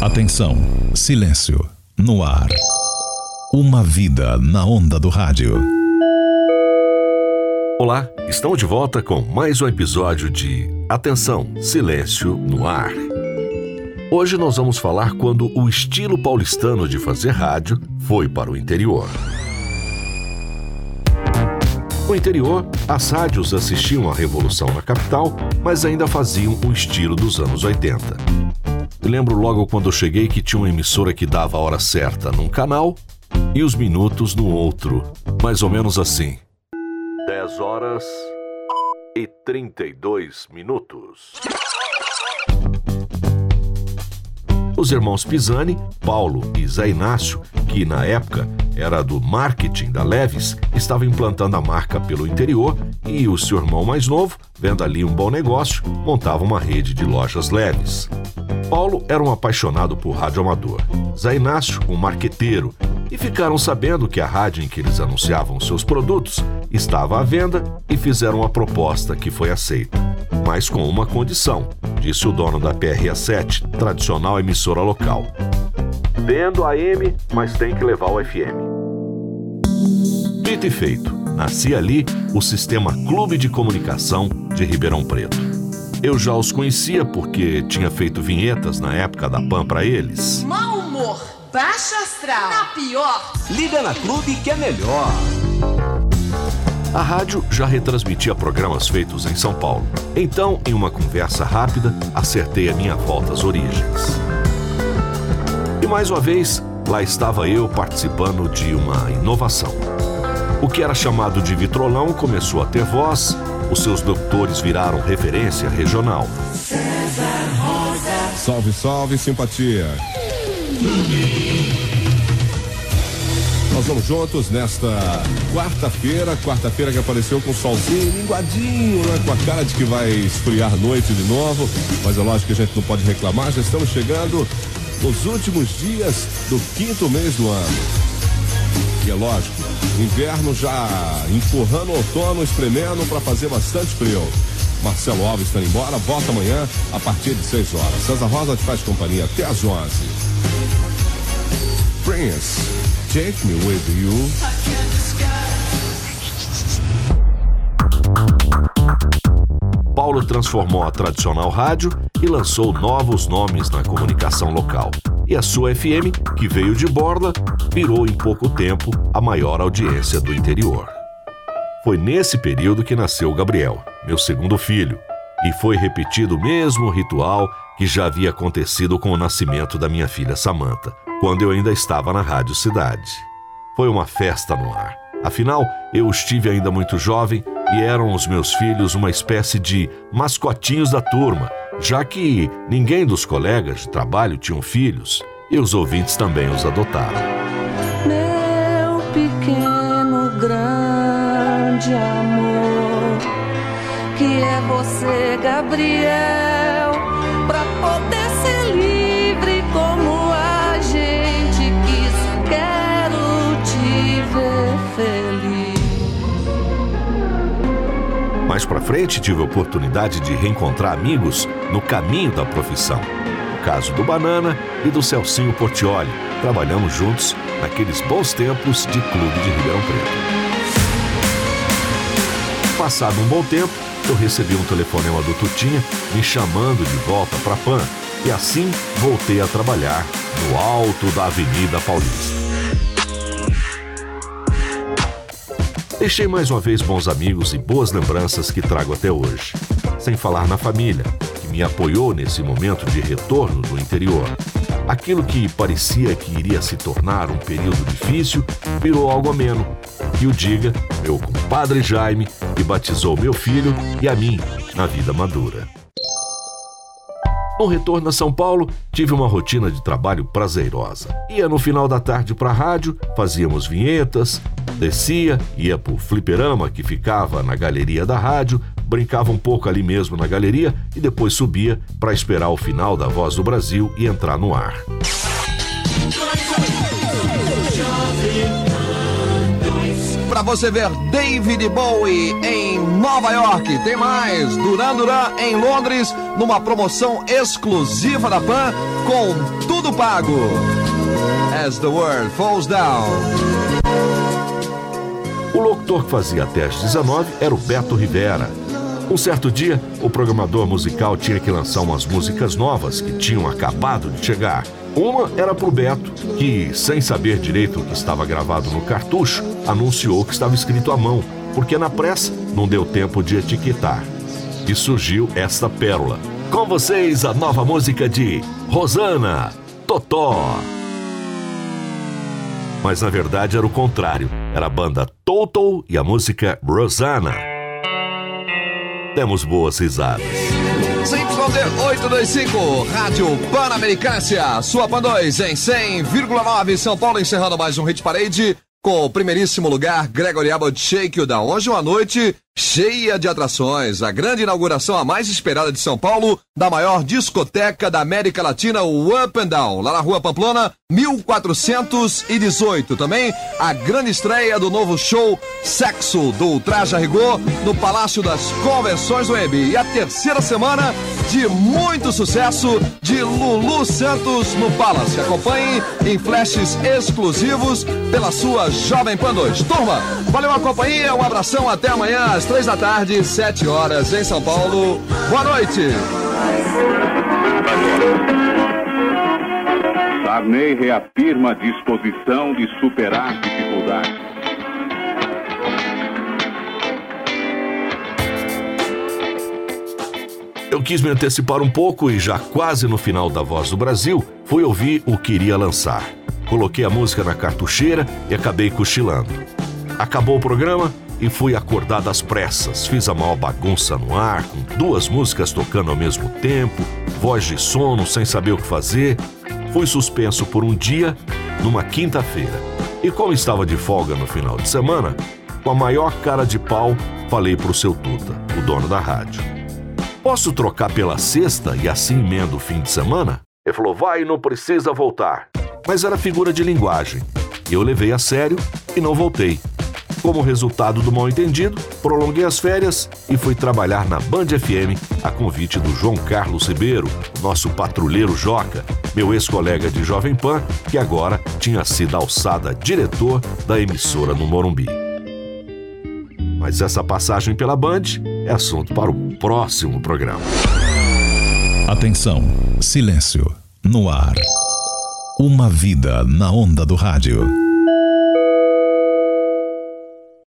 Atenção, silêncio, no ar. Uma vida na onda do rádio. Olá, estamos de volta com mais um episódio de Atenção, Silêncio no Ar. Hoje nós vamos falar quando o estilo paulistano de fazer rádio foi para o interior. No interior, as rádios assistiam à revolução na capital, mas ainda faziam o estilo dos anos 80. Lembro logo quando eu cheguei que tinha uma emissora que dava a hora certa num canal e os minutos no outro. Mais ou menos assim. 10 horas e 32 minutos. Os irmãos Pisani, Paulo e Zé Inácio, que na época era do marketing da Leves, estavam implantando a marca pelo interior e o seu irmão mais novo, vendo ali um bom negócio, montava uma rede de lojas leves. Paulo era um apaixonado por rádio amador. Zé Inácio, um marqueteiro, e ficaram sabendo que a rádio em que eles anunciavam seus produtos estava à venda e fizeram uma proposta que foi aceita. Mas com uma condição, disse o dono da PRA7, tradicional emissora local. Vendo a M, mas tem que levar o FM. Dito e feito, nascia ali o sistema Clube de Comunicação de Ribeirão Preto. Eu já os conhecia porque tinha feito vinhetas na época da PAN para eles. Mau humor, baixa astral, na pior. Liga na Clube que é melhor. A rádio já retransmitia programas feitos em São Paulo. Então, em uma conversa rápida, acertei a minha volta às origens. E mais uma vez, lá estava eu participando de uma inovação. O que era chamado de vitrolão começou a ter voz os seus doutores viraram referência regional. Salve, salve, simpatia. Nós vamos juntos nesta quarta-feira, quarta-feira que apareceu com solzinho linguadinho, né? com a cara de que vai esfriar noite de novo, mas é lógico que a gente não pode reclamar, já estamos chegando nos últimos dias do quinto mês do ano. E é lógico, inverno já empurrando outono, espremendo para fazer bastante frio. Marcelo Alves está embora, volta amanhã a partir de 6 horas. César Rosa te faz companhia até às 11. Prince, take me with you. Paulo transformou a tradicional rádio e lançou novos nomes na comunicação local. E a sua FM, que veio de Borla, virou em pouco tempo a maior audiência do interior. Foi nesse período que nasceu Gabriel, meu segundo filho, e foi repetido o mesmo ritual que já havia acontecido com o nascimento da minha filha Samanta, quando eu ainda estava na Rádio Cidade. Foi uma festa no ar. Afinal, eu estive ainda muito jovem e eram os meus filhos uma espécie de mascotinhos da turma, já que ninguém dos colegas de trabalho tinham filhos e os ouvintes também os adotaram. Meu pequeno grande amor, que é você, Gabriel, Mais pra frente tive a oportunidade de reencontrar amigos no caminho da profissão. No caso do Banana e do Celcinho Portioli, trabalhamos juntos naqueles bons tempos de clube de Ribeirão Preto. Passado um bom tempo, eu recebi um telefonema do Tutinha me chamando de volta para Pan e assim voltei a trabalhar no alto da Avenida Paulista. Deixei mais uma vez bons amigos e boas lembranças que trago até hoje. Sem falar na família, que me apoiou nesse momento de retorno do interior. Aquilo que parecia que iria se tornar um período difícil virou algo ameno. Que o diga meu compadre Jaime, que batizou meu filho e a mim na vida madura. No retorno a São Paulo, tive uma rotina de trabalho prazerosa. Ia no final da tarde para a rádio, fazíamos vinhetas, descia, ia pro fliperama que ficava na galeria da rádio, brincava um pouco ali mesmo na galeria e depois subia para esperar o final da Voz do Brasil e entrar no ar. Para você ver David Bowie em Nova York. Tem mais, Duran Duran em Londres, numa promoção exclusiva da Pan, com tudo pago. As the World Falls Down. O locutor que fazia até às 19 era o Beto Rivera. Um certo dia, o programador musical tinha que lançar umas músicas novas que tinham acabado de chegar. Uma era pro Beto, que, sem saber direito o que estava gravado no cartucho, anunciou que estava escrito à mão, porque na pressa não deu tempo de etiquetar. E surgiu esta pérola. Com vocês, a nova música de Rosana, Totó. Mas na verdade era o contrário. Era a banda Toto e a música Rosana. Temos boas risadas. ZYD 825, Rádio Pan-Americância, sua Pan 2 em 100,9 São Paulo, encerrando mais um Hit Parade com o primeiríssimo lugar, Gregory Abbott Shake You. Hoje uma noite cheia de atrações. A grande inauguração, a mais esperada de São Paulo, da maior discoteca da América Latina, o Up and Down, lá na rua Pamplona, 1418. Também a grande estreia do novo show Sexo, do Traja Rigor, no Palácio das Convenções Web. E a terceira semana de muito sucesso de Lulu Santos no Palace. Acompanhe em flashes exclusivos pela sua Jovem Pan 2. Turma, valeu a companhia, um abração, até amanhã às três da tarde, sete horas em São Paulo. Boa noite. Sarney reafirma a disposição de superar dificuldades. Eu quis me antecipar um pouco e já quase no final da Voz do Brasil, fui ouvir o que iria lançar. Coloquei a música na cartucheira e acabei cochilando. Acabou o programa e fui acordado às pressas. Fiz a maior bagunça no ar, com duas músicas tocando ao mesmo tempo, voz de sono, sem saber o que fazer. Fui suspenso por um dia, numa quinta-feira. E como estava de folga no final de semana, com a maior cara de pau, falei pro seu Tuta, o dono da rádio. Posso trocar pela sexta e assim emendo o fim de semana? Ele falou, vai, não precisa voltar. Mas era figura de linguagem. Eu levei a sério e não voltei. Como resultado do mal-entendido, prolonguei as férias e fui trabalhar na Band FM a convite do João Carlos Ribeiro, nosso patrulheiro Joca, meu ex-colega de Jovem Pan, que agora tinha sido alçado a diretor da emissora no Morumbi. Mas essa passagem pela Band é assunto para o próximo programa. Atenção, silêncio, no ar. Uma vida na onda do rádio.